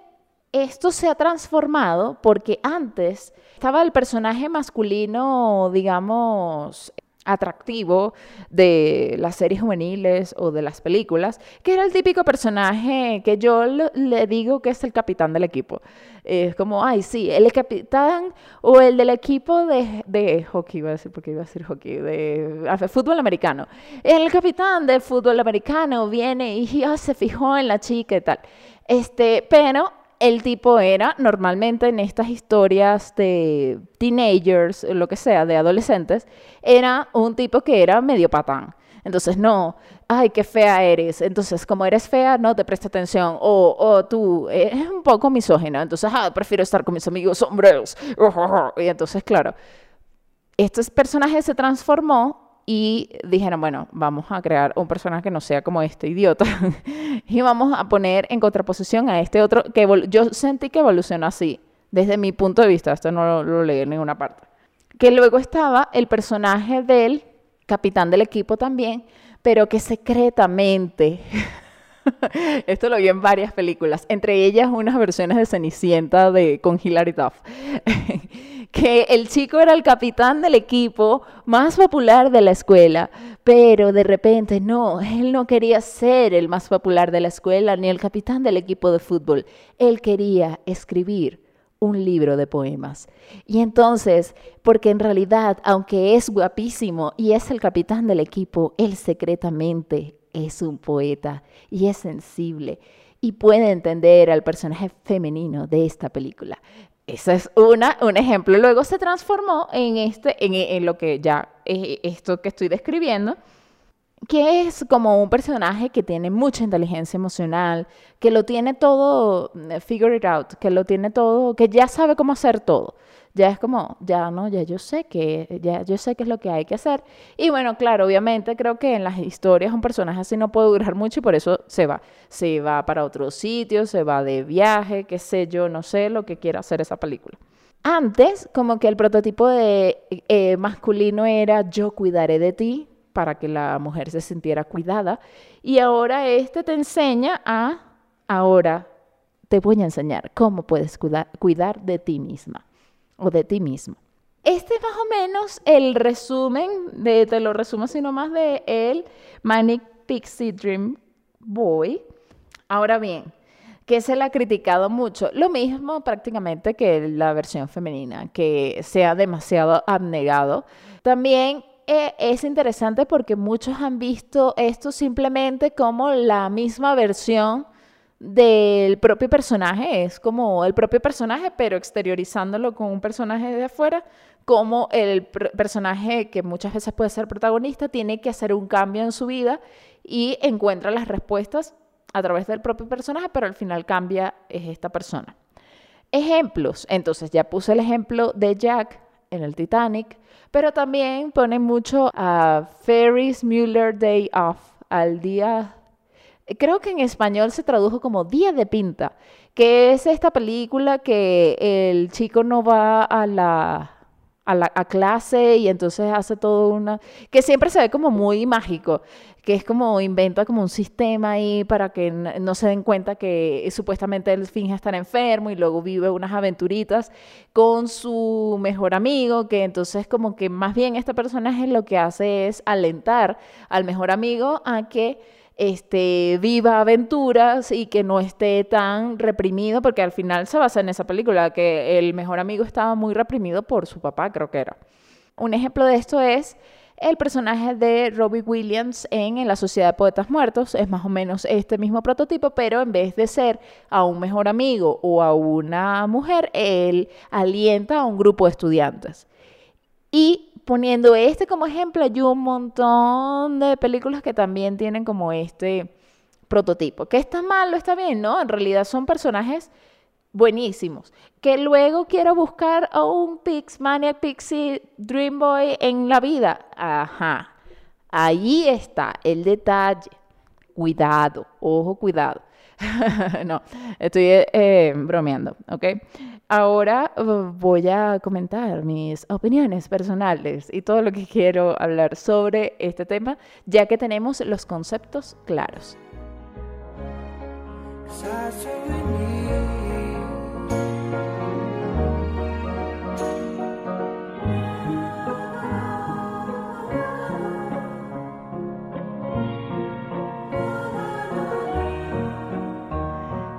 A: esto se ha transformado porque antes estaba el personaje masculino, digamos, atractivo de las series juveniles o de las películas, que era el típico personaje que yo le digo que es el capitán del equipo. Es como, ay, sí, el capitán o el del equipo de, de hockey, iba a decir, porque iba a decir hockey, de, ah, fútbol americano. El capitán del fútbol americano viene y ya se fijó en la chica y tal. Este, pero el tipo era normalmente en estas historias de teenagers, lo que sea, de adolescentes, era un tipo que era medio patán. Entonces, no, ay, qué fea eres. Entonces, como eres fea, no te presta atención. O, o tú eres un poco misógino. Entonces, ah, prefiero estar con mis amigos sombreros. Y entonces, claro, este personaje se transformó y dijeron, bueno, vamos a crear un personaje que no sea como este idiota y vamos a poner en contraposición a este otro que yo sentí que evolucionó así, desde mi punto de vista, esto no lo, leí en ninguna parte. Que luego estaba el personaje del capitán del equipo también, pero que secretamente, esto lo vi en varias películas, entre ellas unas versiones de Cenicienta de, con Hilary Duff que el chico era el capitán del equipo más popular de la escuela, pero de repente no, él no quería ser el más popular de la escuela ni el capitán del equipo de fútbol, él quería escribir un libro de poemas. Y entonces, porque en realidad, aunque es guapísimo y es el capitán del equipo, él secretamente es un poeta y es sensible y puede entender al personaje femenino de esta película. Ese es una, un ejemplo. Luego se transformó en, este, en, lo que ya es esto que estoy describiendo, que es como un personaje que tiene mucha inteligencia emocional, que lo tiene todo eh, figured out, que lo tiene todo, que ya sabe cómo hacer todo ya es como, ya no, ya yo sé que, ya yo sé qué es lo que hay que hacer. Y bueno, claro, obviamente creo que en las historias un personaje así no puede durar mucho y por eso se va. Se va para otro sitio, se va de viaje, qué sé yo, no sé lo que quiera hacer esa película. Antes, como que el prototipo de eh, masculino era yo cuidaré de ti para que la mujer se sintiera cuidada. Y ahora este te enseña a, ahora te voy a enseñar cómo puedes cuidar de ti misma o de ti mismo. Este es más o menos el resumen, de, te lo resumo sino más de el Manic Pixie Dream Boy. Ahora bien, que se le ha criticado mucho. Lo mismo prácticamente que la versión femenina, que sea demasiado abnegado. También eh, es interesante porque muchos han visto esto simplemente como la misma versión del propio personaje, es como el propio personaje, pero exteriorizándolo con un personaje de afuera, como el personaje que muchas veces puede ser protagonista tiene que hacer un cambio en su vida y encuentra las respuestas a través del propio personaje, pero al final cambia es esta persona. Ejemplos, entonces ya puse el ejemplo de Jack en el Titanic, pero también pone mucho a Ferris Mueller Day Off, al día creo que en español se tradujo como Día de Pinta, que es esta película que el chico no va a la, a la clase y entonces hace todo una... que siempre se ve como muy mágico, que es como inventa como un sistema ahí para que no se den cuenta que supuestamente él finge estar enfermo y luego vive unas aventuritas con su mejor amigo, que entonces como que más bien este personaje lo que hace es alentar al mejor amigo a que este, viva aventuras y que no esté tan reprimido, porque al final se basa en esa película, que el mejor amigo estaba muy reprimido por su papá, creo que era. Un ejemplo de esto es el personaje de Robbie Williams en, en, La Sociedad de Poetas Muertos. Es más o menos este mismo prototipo, pero en vez de ser a un mejor amigo o a una mujer, él alienta a un grupo de estudiantes. Y poniendo este como ejemplo, hay un montón de películas que también tienen como este prototipo. ¿Qué está mal o está bien? No, en realidad son personajes buenísimos. Que luego quiero buscar a un Pix, Maniac Pixie Dream Boy en la vida. Ajá. Ahí está el detalle. Cuidado, ojo, cuidado. no, estoy eh, bromeando, ¿ok? Ahora uh, voy a comentar mis opiniones personales y todo lo que quiero hablar sobre este tema, ya que tenemos los conceptos claros.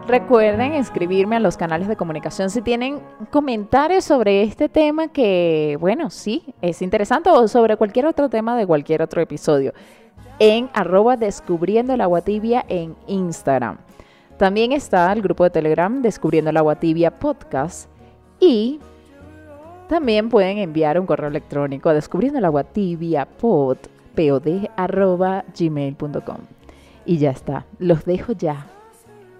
A: Recuerden escribirme a los canales de comunicación si tienen comentarios sobre este tema que, bueno, sí, es interesante o sobre cualquier otro tema de cualquier otro episodio en arroba descubriendo el agua tibia en Instagram. También está el grupo de Telegram Descubriendo el agua tibia podcast y también pueden enviar un correo electrónico a descubriendo el agua tibia pod, arroba gmail.com. Y ya está, los dejo ya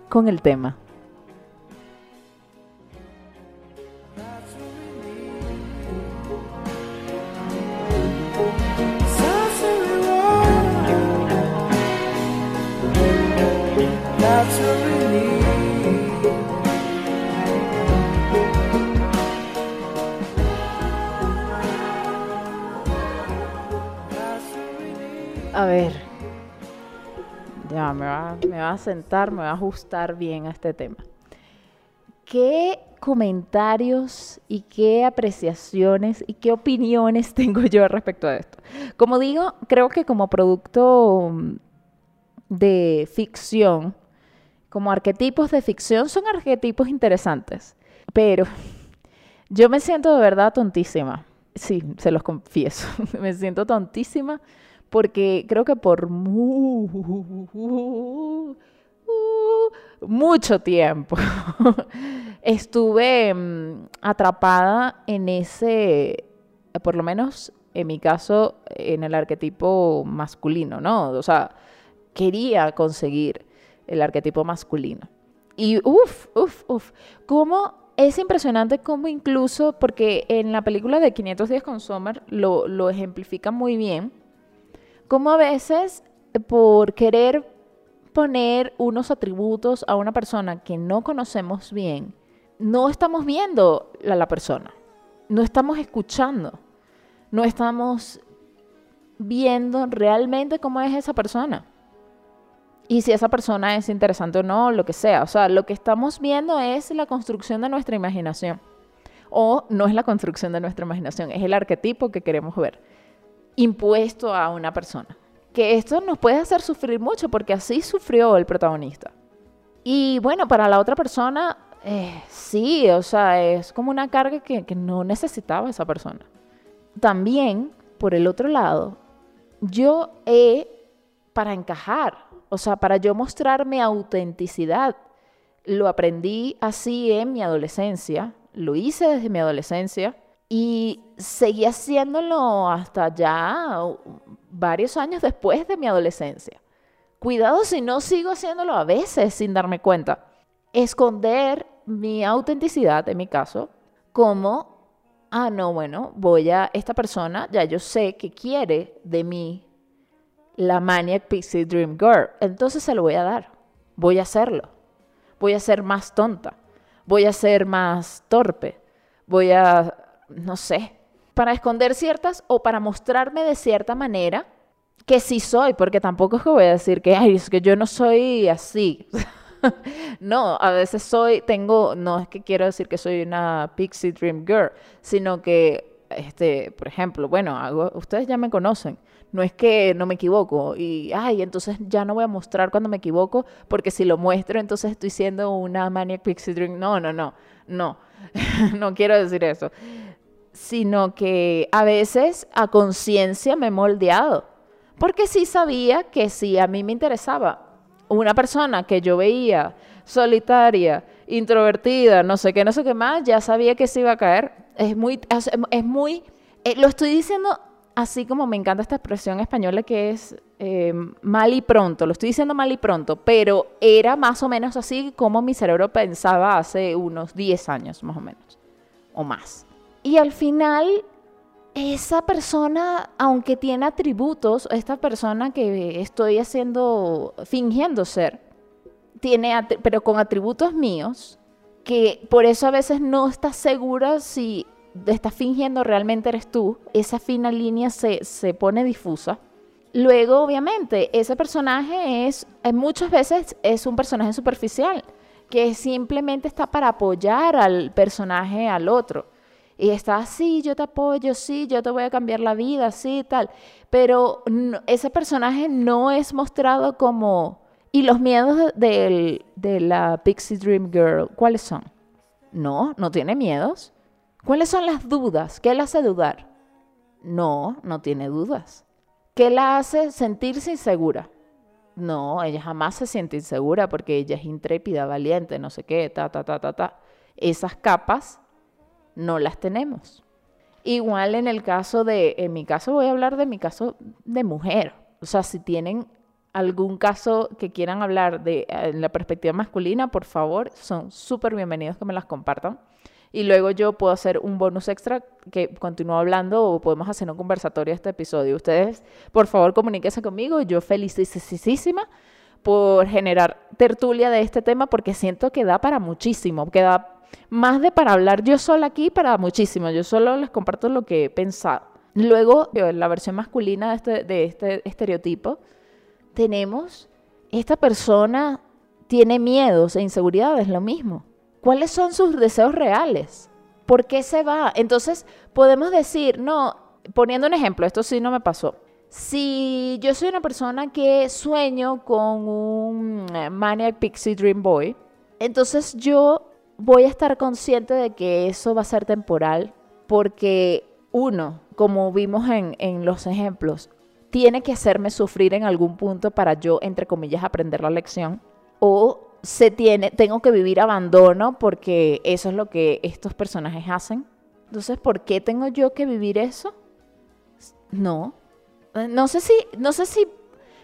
A: con el tema. A ver, me va, me va a sentar, me va a ajustar bien a este tema. ¿Qué comentarios y qué apreciaciones y qué opiniones tengo yo respecto a esto? Como digo, creo que como producto de ficción, como arquetipos de ficción, son arquetipos interesantes. Pero yo me siento de verdad tontísima. Sí, se los confieso. me siento tontísima porque creo que por mucho tiempo estuve mm, atrapada en ese, por lo menos en mi caso, en el arquetipo masculino, ¿no? O sea, quería conseguir el arquetipo masculino. Y uff, uff, uff, cómo es impresionante cómo incluso, porque en la película de 500 días con Sommer lo, lo ejemplifica muy bien, como a veces por querer poner unos atributos a una persona que no conocemos bien, no estamos viendo a la persona, no estamos escuchando, no estamos viendo realmente cómo es esa persona. Y si esa persona es interesante o no, lo que sea. O sea, lo que estamos viendo es la construcción de nuestra imaginación. O no es la construcción de nuestra imaginación, es el arquetipo que queremos ver impuesto a una persona. Que esto nos puede hacer sufrir mucho porque así sufrió el protagonista. Y bueno, para la otra persona, eh, sí, o sea, es como una carga que, que no necesitaba esa persona. También, por el otro lado, yo he, para encajar, o sea, para yo mostrar mi autenticidad, lo aprendí así en mi adolescencia, lo hice desde mi adolescencia y seguí haciéndolo hasta ya varios años después de mi adolescencia. Cuidado si no sigo haciéndolo a veces sin darme cuenta. Esconder mi autenticidad, en mi caso, como, ah, no, bueno, voy a, esta persona, ya yo sé que quiere de mí la Maniac Pixie Dream Girl, entonces se lo voy a dar. Voy a hacerlo. Voy a ser más tonta. Voy a ser más torpe. Voy a no sé, para esconder ciertas o para mostrarme de cierta manera que sí soy, porque tampoco es que voy a decir que, ay, es que yo no soy así. no, a veces soy, tengo, no es que quiero decir que soy una pixie dream girl, sino que, este, por ejemplo, bueno, ustedes ya me conocen, no es que no me equivoco y, ay, entonces ya no voy a mostrar cuando me equivoco, porque si lo muestro, entonces estoy siendo una maniac pixie dream. No, no, no, no, no quiero decir eso sino que a veces a conciencia me he moldeado. Porque sí sabía que si a mí me interesaba una persona que yo veía solitaria, introvertida, no sé qué, no sé qué más, ya sabía que se iba a caer. Es muy, es, muy, eh, lo estoy diciendo así como me encanta esta expresión española que es eh, mal y pronto, lo estoy diciendo mal y pronto, pero era más o menos así como mi cerebro pensaba hace unos 10 años más o menos, o más. Y al final, esa persona, aunque tiene atributos, esta persona que estoy haciendo, fingiendo ser, tiene, pero con atributos míos, que por eso a veces no estás segura si estás fingiendo realmente eres tú, esa fina línea se, se pone difusa. Luego, obviamente, ese personaje es, muchas veces es un personaje superficial, que simplemente está para apoyar al personaje al otro y está, sí, yo te apoyo, sí, yo te voy a cambiar la vida, sí, tal. Pero ese personaje no es mostrado como ¿Y los miedos de, de la Pixie Dream Girl, cuáles son? No, no tiene miedos. ¿Cuáles son las dudas? ¿Qué la hace dudar? No, no tiene dudas. ¿Qué la hace sentirse insegura? No, ella jamás se siente insegura porque ella es intrépida, valiente, no sé qué, ta, ta, ta, ta, ta. Esas capas no las tenemos. Igual en el caso de, en mi caso voy a hablar de mi caso de mujer. O sea, si tienen algún caso que quieran hablar de en la perspectiva masculina, por favor, son súper bienvenidos que me las compartan. Y luego yo puedo hacer un bonus extra que continúo hablando o podemos hacer un conversatorio este episodio. Ustedes, por favor, comuníquense conmigo. Yo felicísima por generar tertulia de este tema porque siento que da para muchísimo, que da más de para hablar yo sola aquí, para muchísimo. Yo solo les comparto lo que he pensado. Luego, la versión masculina de este, de este estereotipo, tenemos, esta persona tiene miedos e inseguridades, lo mismo. ¿Cuáles son sus deseos reales? ¿Por qué se va? Entonces podemos decir, no, poniendo un ejemplo, esto sí no me pasó. Si yo soy una persona que sueño con un eh, Maniac Pixie Dream Boy, entonces yo voy a estar consciente de que eso va a ser temporal porque uno, como vimos en, en los ejemplos, tiene que hacerme sufrir en algún punto para yo, entre comillas, aprender la lección. O se tiene, tengo que vivir abandono porque eso es lo que estos personajes hacen. Entonces, ¿por qué tengo yo que vivir eso? No. No sé si, no sé si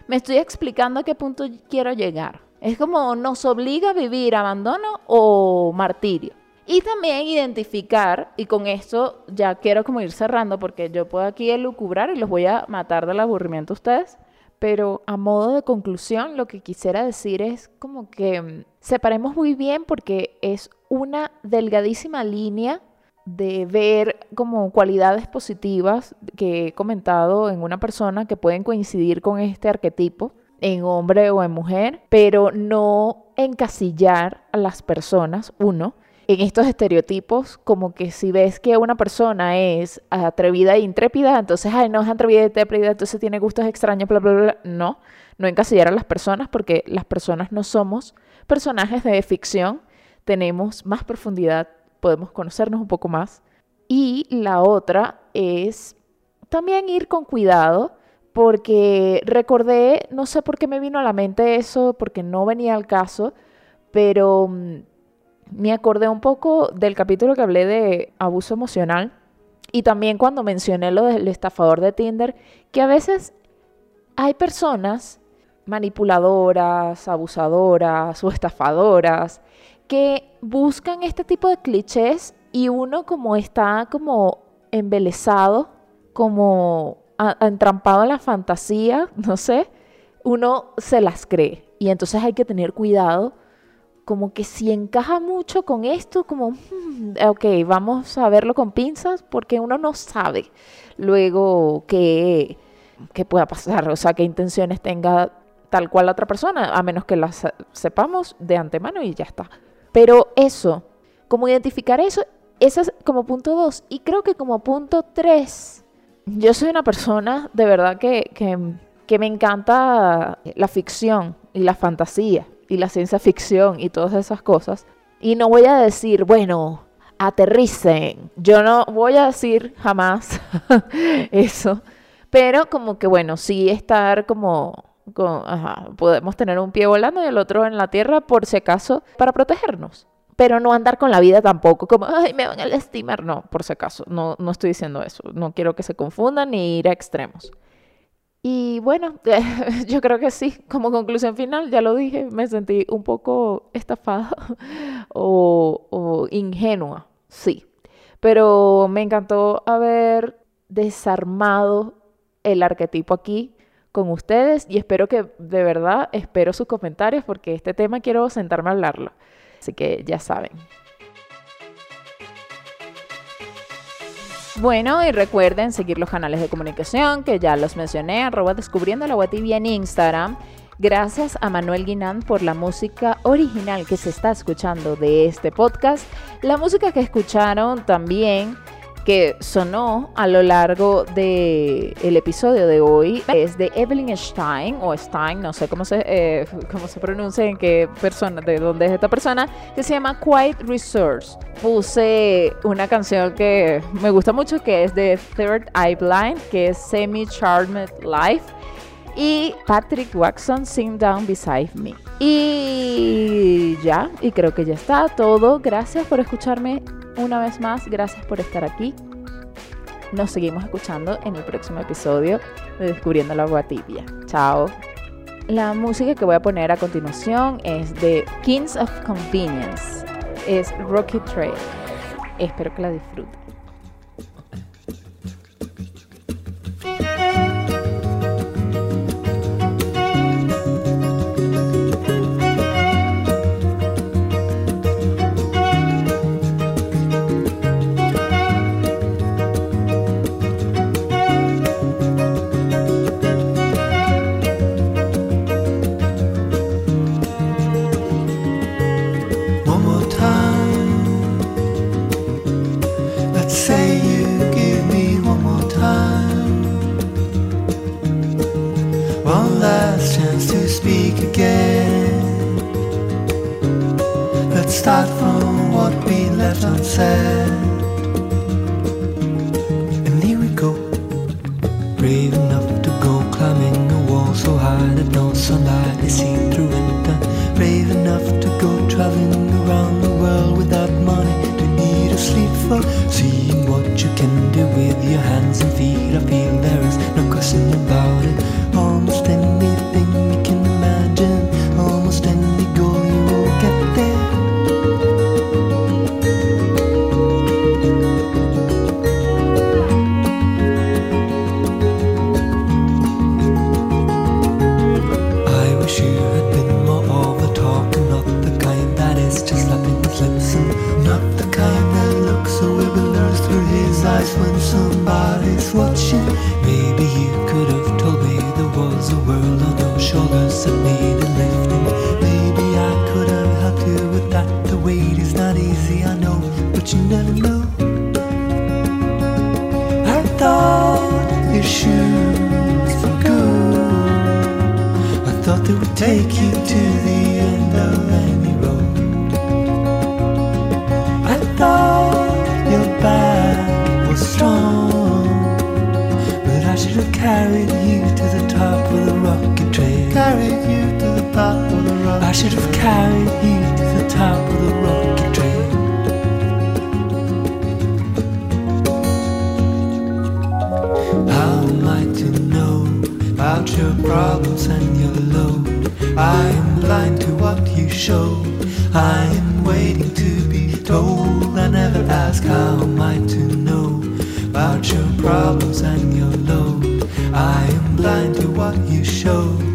A: me estoy explicando a qué punto quiero llegar. Es como nos obliga a vivir abandono o martirio. Y también identificar, y con esto ya quiero como ir cerrando porque yo puedo aquí elucubrar y los voy a matar del aburrimiento a ustedes. Pero a modo de conclusión, lo que quisiera decir es como que mm, separemos muy bien porque es una delgadísima línea de ver como cualidades positivas que he comentado en una persona que pueden coincidir con este arquetipo en hombre o en mujer, pero no encasillar a las personas, uno, en estos estereotipos, como que si ves que una persona es atrevida e intrépida, entonces, ay, no es atrevida e intrépida, entonces tiene gustos extraños, bla, bla, bla. No, no encasillar a las personas porque las personas no somos personajes de ficción, tenemos más profundidad, podemos conocernos un poco más. Y la otra es también ir con cuidado porque recordé, no sé por qué me vino a la mente eso, porque no venía al caso, pero mm, me acordé un poco del capítulo que hablé de abuso emocional y también cuando mencioné lo del estafador de Tinder, que a veces hay personas manipuladoras, abusadoras o estafadoras que buscan este tipo de clichés y uno como está como embelesado, como entrampado en la fantasía, no sé, uno se las cree. Y entonces hay que tener cuidado como que si encaja mucho con esto, como, hmm, ok, vamos a verlo con pinzas porque uno no sabe luego qué, qué pueda pasar, o sea, qué intenciones tenga tal cual la otra persona, a menos que las sepamos de antemano y ya está. Pero eso, como identificar eso, eso es como punto dos. Y creo que como punto tres, yo soy una persona de verdad que, que, me encanta la ficción y la fantasía y la ciencia ficción y todas esas cosas. Y no voy a decir, bueno, aterricen. Yo no voy a decir jamás eso. Pero como que bueno, sí estar como, podemos tener un pie volando y el otro en la tierra por si acaso para protegernos. Pero no andar con la vida tampoco como, ay, me van a lastimar. No, por si acaso, no, no estoy diciendo eso. No quiero que se confundan ni ir a extremos. Y bueno, yo creo que sí, como conclusión final, ya lo dije, me sentí un poco estafada o, ingenua, sí. Pero me encantó haber desarmado el arquetipo aquí con ustedes y espero que de verdad, espero sus comentarios porque este tema quiero sentarme a hablarlo. Así que ya saben. Bueno, y recuerden seguir los canales de comunicación que ya los mencioné, arroba descubriendo la tibia en Instagram. Gracias a Manuel Guinán por la música original que se está escuchando de este podcast. La música que escucharon también que sonó a lo largo del el episodio de hoy es de Evelyn Stein o Stein, no sé cómo se, eh, cómo se pronuncia, en qué persona, de dónde es esta persona, que se llama Quiet Resource. Puse una canción que me gusta mucho que es de Third Eye Blind, que es Semi Charmed Life y Patrick Watson Sing Down Beside Me. Y ya, y creo que ya está todo. Gracias por escucharme una vez más, gracias por estar aquí. Nos seguimos escuchando en el próximo episodio de Descubriendo la agua tibia. Chao. La música que voy a poner a continuación es de Kings of Convenience. Es Rocky Trail. Espero que la disfruten.
B: Take you to the end of any road. I thought your back was strong, but I should have carried you to the top of the rocket trail. Carried you to the top of the rocket. I should have carried you to the top of the rocket trail. How am I to know about your problems and your load? I am blind to what you show. I am waiting to be told. I never ask how am I to know about your problems and your load. I am blind to what you show.